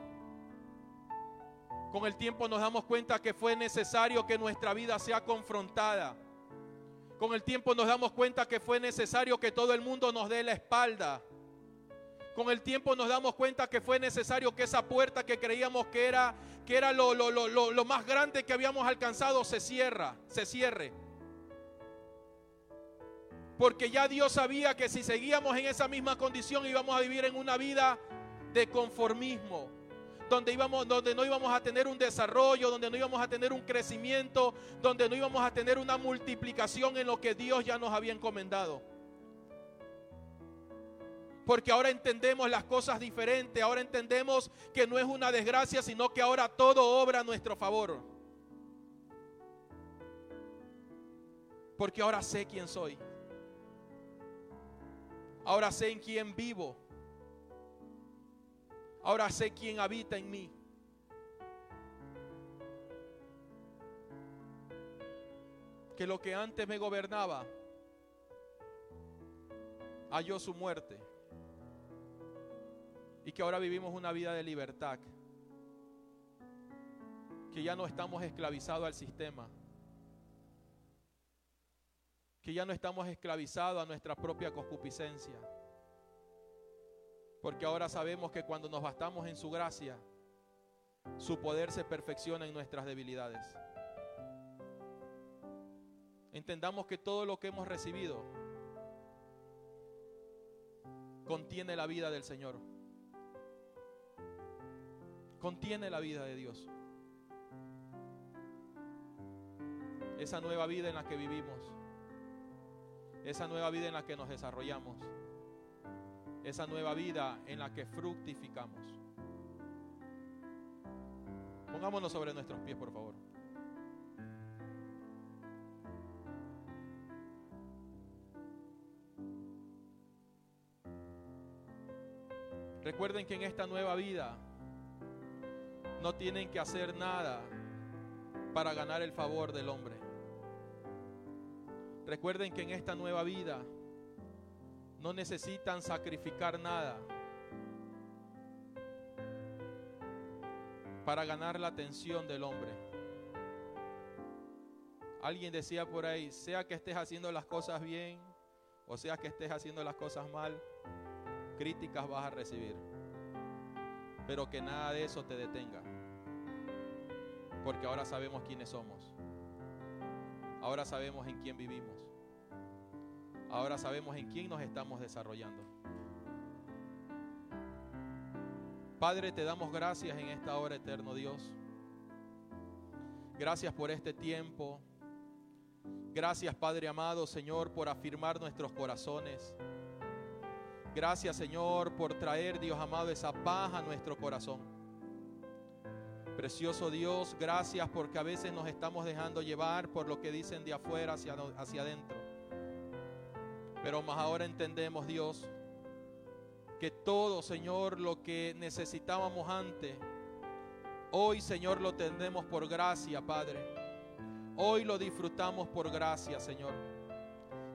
Con el tiempo nos damos cuenta que fue necesario que nuestra vida sea confrontada. Con el tiempo nos damos cuenta que fue necesario que todo el mundo nos dé la espalda. Con el tiempo nos damos cuenta que fue necesario que esa puerta que creíamos que era, que era lo, lo, lo, lo, más grande que habíamos alcanzado se cierra, se cierre. Porque ya Dios sabía que si seguíamos en esa misma condición íbamos a vivir en una vida de conformismo, donde, íbamos, donde no íbamos a tener un desarrollo, donde no íbamos a tener un crecimiento, donde no íbamos a tener una multiplicación en lo que Dios ya nos había encomendado. Porque ahora entendemos las cosas diferentes, ahora entendemos que no es una desgracia, sino que ahora todo obra a nuestro favor. Porque ahora sé quién soy. Ahora sé en quién vivo. Ahora sé quién habita en mí. Que lo que antes me gobernaba halló su muerte. Y que ahora vivimos una vida de libertad. Que ya no estamos esclavizados al sistema. Que ya no estamos esclavizados a nuestra propia concupiscencia. Porque ahora sabemos que cuando nos bastamos en su gracia, su poder se perfecciona en nuestras debilidades. Entendamos que todo lo que hemos recibido contiene la vida del Señor. Contiene la vida de Dios. Esa nueva vida en la que vivimos. Esa nueva vida en la que nos desarrollamos. Esa nueva vida en la que fructificamos. Pongámonos sobre nuestros pies, por favor. Recuerden que en esta nueva vida no tienen que hacer nada para ganar el favor del hombre. Recuerden que en esta nueva vida no necesitan sacrificar nada para ganar la atención del hombre. Alguien decía por ahí, sea que estés haciendo las cosas bien o sea que estés haciendo las cosas mal, críticas vas a recibir. Pero que nada de eso te detenga. Porque ahora sabemos quiénes somos. Ahora sabemos en quién vivimos. Ahora sabemos en quién nos estamos desarrollando. Padre, te damos gracias en esta hora, eterno Dios. Gracias por este tiempo. Gracias, Padre amado, Señor, por afirmar nuestros corazones. Gracias, Señor, por traer, Dios amado, esa paz a nuestro corazón. Precioso Dios, gracias porque a veces nos estamos dejando llevar por lo que dicen de afuera hacia, hacia adentro. Pero más ahora entendemos, Dios, que todo, Señor, lo que necesitábamos antes, hoy, Señor, lo tenemos por gracia, Padre. Hoy lo disfrutamos por gracia, Señor.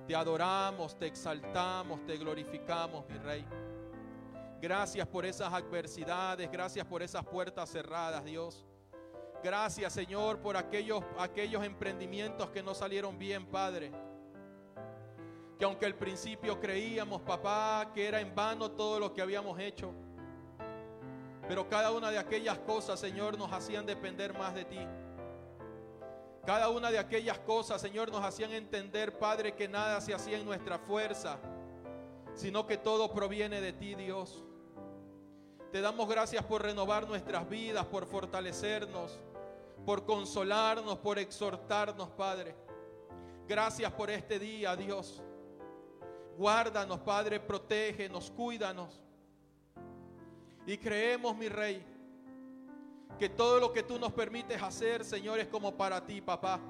Te adoramos, te exaltamos, te glorificamos, mi Rey. Gracias por esas adversidades, gracias por esas puertas cerradas, Dios. Gracias, Señor, por aquellos, aquellos emprendimientos que no salieron bien, Padre. Que aunque al principio creíamos, papá, que era en vano todo lo que habíamos hecho. Pero cada una de aquellas cosas, Señor, nos hacían depender más de ti. Cada una de aquellas cosas, Señor, nos hacían entender, Padre, que nada se hacía en nuestra fuerza, sino que todo proviene de ti, Dios. Te damos gracias por renovar nuestras vidas, por fortalecernos, por consolarnos, por exhortarnos, Padre. Gracias por este día, Dios. Guárdanos, Padre, protégenos, cuídanos. Y creemos, mi Rey, que todo lo que tú nos permites hacer, Señor, es como para ti, papá.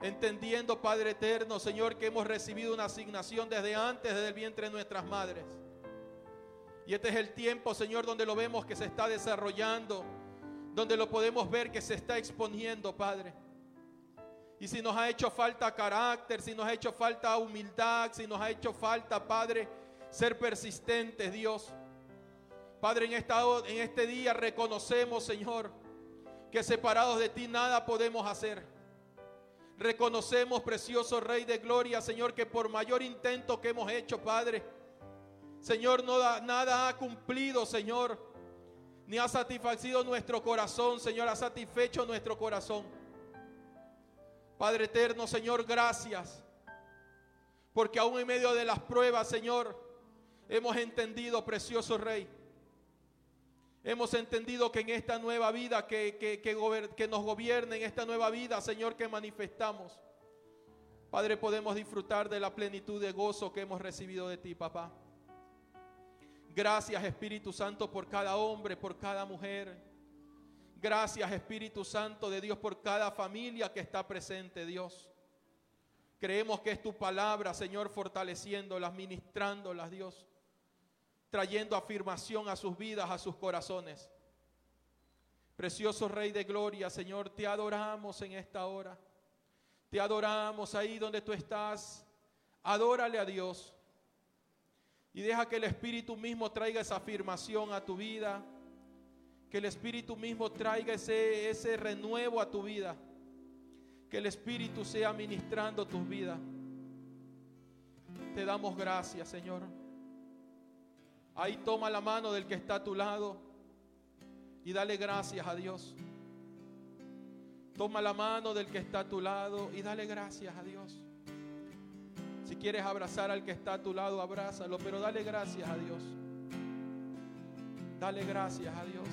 Entendiendo, Padre eterno, Señor, que hemos recibido una asignación desde antes, desde el vientre de nuestras madres. Y este es el tiempo, Señor, donde lo vemos que se está desarrollando, donde lo podemos ver que se está exponiendo, Padre. Y si nos ha hecho falta carácter, si nos ha hecho falta humildad, si nos ha hecho falta, Padre, ser persistentes, Dios. Padre, en, esta, en este día reconocemos, Señor, que separados de ti nada podemos hacer. Reconocemos, precioso Rey de Gloria, Señor, que por mayor intento que hemos hecho, Padre, Señor, nada ha cumplido, Señor, ni ha satisfacido nuestro corazón, Señor, ha satisfecho nuestro corazón. Padre eterno, Señor, gracias. Porque aún en medio de las pruebas, Señor, hemos entendido, precioso Rey. Hemos entendido que en esta nueva vida que, que, nos gobierne, en esta nueva vida, Señor, que manifestamos, Padre, podemos disfrutar de la plenitud de gozo que hemos recibido de ti, papá. Gracias, Espíritu Santo, por cada hombre, por cada mujer Gracias Espíritu Santo de Dios por cada familia que está presente, Dios. Creemos que es tu palabra, Señor, fortaleciéndolas, ministrándolas, Dios, trayendo afirmación a sus vidas, a sus corazones. Precioso Rey de Gloria, Señor, te adoramos en esta hora. Te adoramos ahí donde tú estás. Adórale a Dios. Y deja que el Espíritu mismo traiga esa afirmación a tu vida que el Espíritu mismo traiga ese, ese renuevo a tu vida. Que el Espíritu sea ministrando tus vidas. Te damos gracias, Señor. Ahí toma la mano del que está a tu lado y dale gracias a Dios. Toma la mano del que está a tu lado y dale gracias a Dios. Si quieres abrazar al que está a tu lado, abrázalo, pero dale gracias a Dios. Dale gracias a Dios.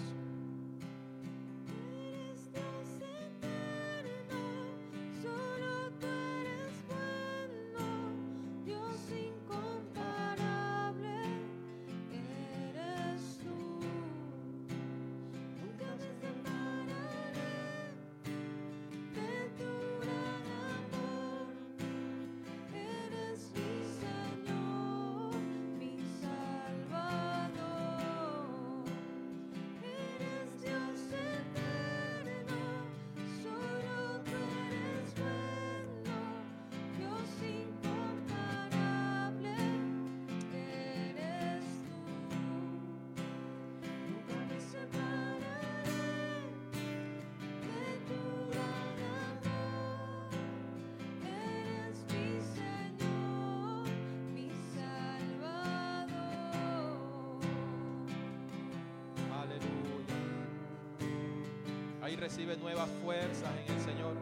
Ahí recibe nuevas fuerzas en el Señor.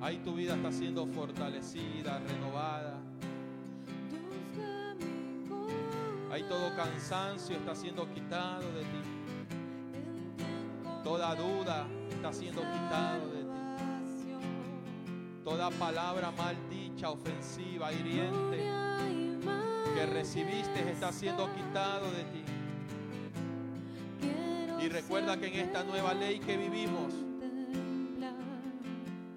Ahí tu vida está siendo fortalecida, renovada. Ahí todo cansancio está siendo quitado de ti. Toda duda está siendo quitado de ti. Toda palabra mal dicha, ofensiva, hiriente que recibiste está siendo quitado de ti. Recuerda que en esta nueva ley que vivimos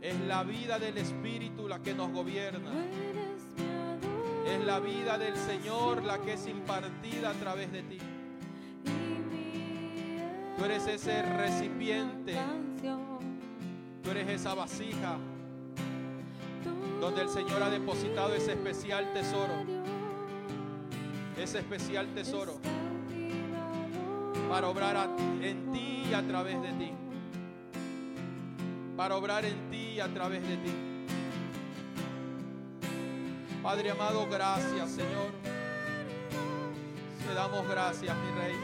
es la vida del Espíritu la que nos gobierna. Es la vida del Señor la que es impartida a través de ti. Tú eres ese recipiente. Tú eres esa vasija donde el Señor ha depositado ese especial tesoro. Ese especial tesoro para obrar en ti y a través de ti. Para obrar en ti y a través de ti. Padre amado, gracias Señor. Te damos gracias, mi Rey.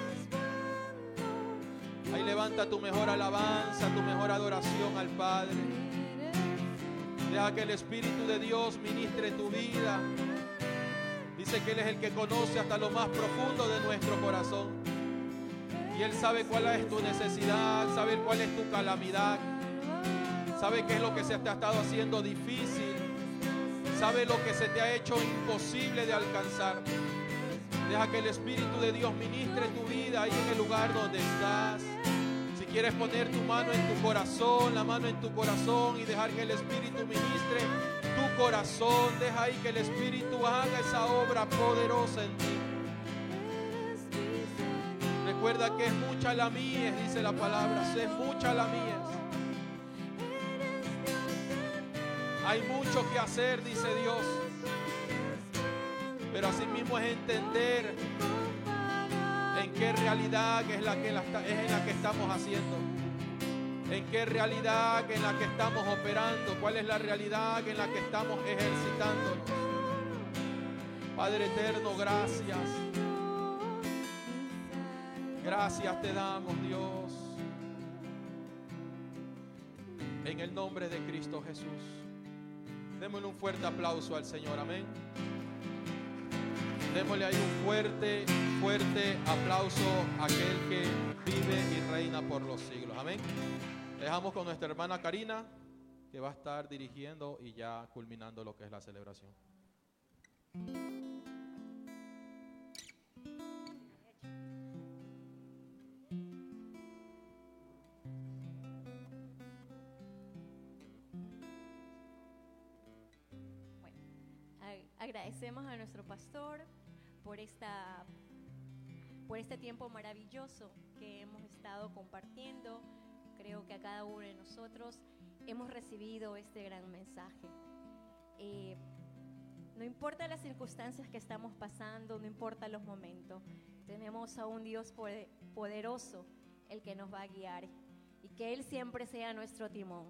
Ahí levanta tu mejor alabanza, tu mejor adoración al Padre. Deja que el Espíritu de Dios ministre tu vida. Dice que Él es el que conoce hasta lo más profundo de nuestro corazón. Y Él sabe cuál es tu necesidad, sabe cuál es tu calamidad, ¿Sabe qué es lo que se te ha estado haciendo difícil? ¿Sabe lo que se te ha hecho imposible de alcanzar? Deja que el Espíritu de Dios ministre tu vida ahí en el lugar donde estás. Si quieres poner tu mano en tu corazón, la mano en tu corazón y dejar que el Espíritu ministre tu corazón, deja ahí que el Espíritu haga esa obra poderosa en ti. Recuerda que es mucha la mía, dice la palabra, es mucha la mía. Hay mucho que hacer, dice Dios. Pero asimismo es entender en qué realidad es la que es en la que estamos haciendo. En qué realidad en la que estamos operando. Cuál es la realidad en la que estamos ejercitándonos. Padre eterno, gracias. Gracias te damos, Dios. En el nombre de Cristo Jesús. Démosle un fuerte aplauso al Señor, amén. Démosle ahí un fuerte, fuerte aplauso a aquel que vive y reina por los siglos, amén. Dejamos con nuestra hermana Karina, que va a estar dirigiendo y ya culminando lo que es la celebración. Agradecemos a nuestro pastor por, esta, por este tiempo maravilloso que hemos estado compartiendo. Creo que a cada uno de nosotros hemos recibido este gran mensaje. Eh, no importa las circunstancias que estamos pasando, no importa los momentos, tenemos a un Dios poderoso el que nos va a guiar y que Él siempre sea nuestro timón.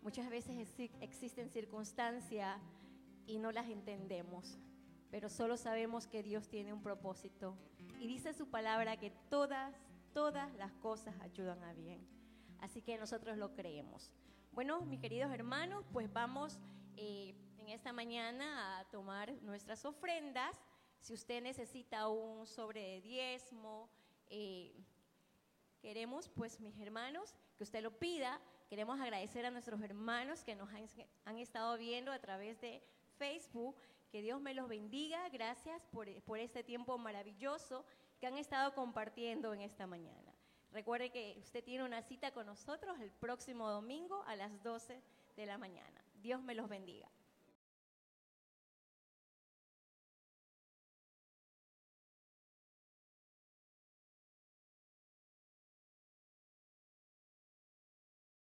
Muchas veces existen circunstancias y no las entendemos, pero solo sabemos que Dios tiene un propósito. Y dice su palabra que todas, todas las cosas ayudan a bien. Así que nosotros lo creemos. Bueno, mis queridos hermanos, pues vamos eh, en esta mañana a tomar nuestras ofrendas. Si usted necesita un sobre de diezmo, eh, queremos, pues mis hermanos, que usted lo pida. Queremos agradecer a nuestros hermanos que nos han estado viendo a través de Facebook. Que Dios me los bendiga. Gracias por, por este tiempo maravilloso que han estado compartiendo en esta mañana. Recuerde que usted tiene una cita con nosotros el próximo domingo a las 12 de la mañana. Dios me los bendiga.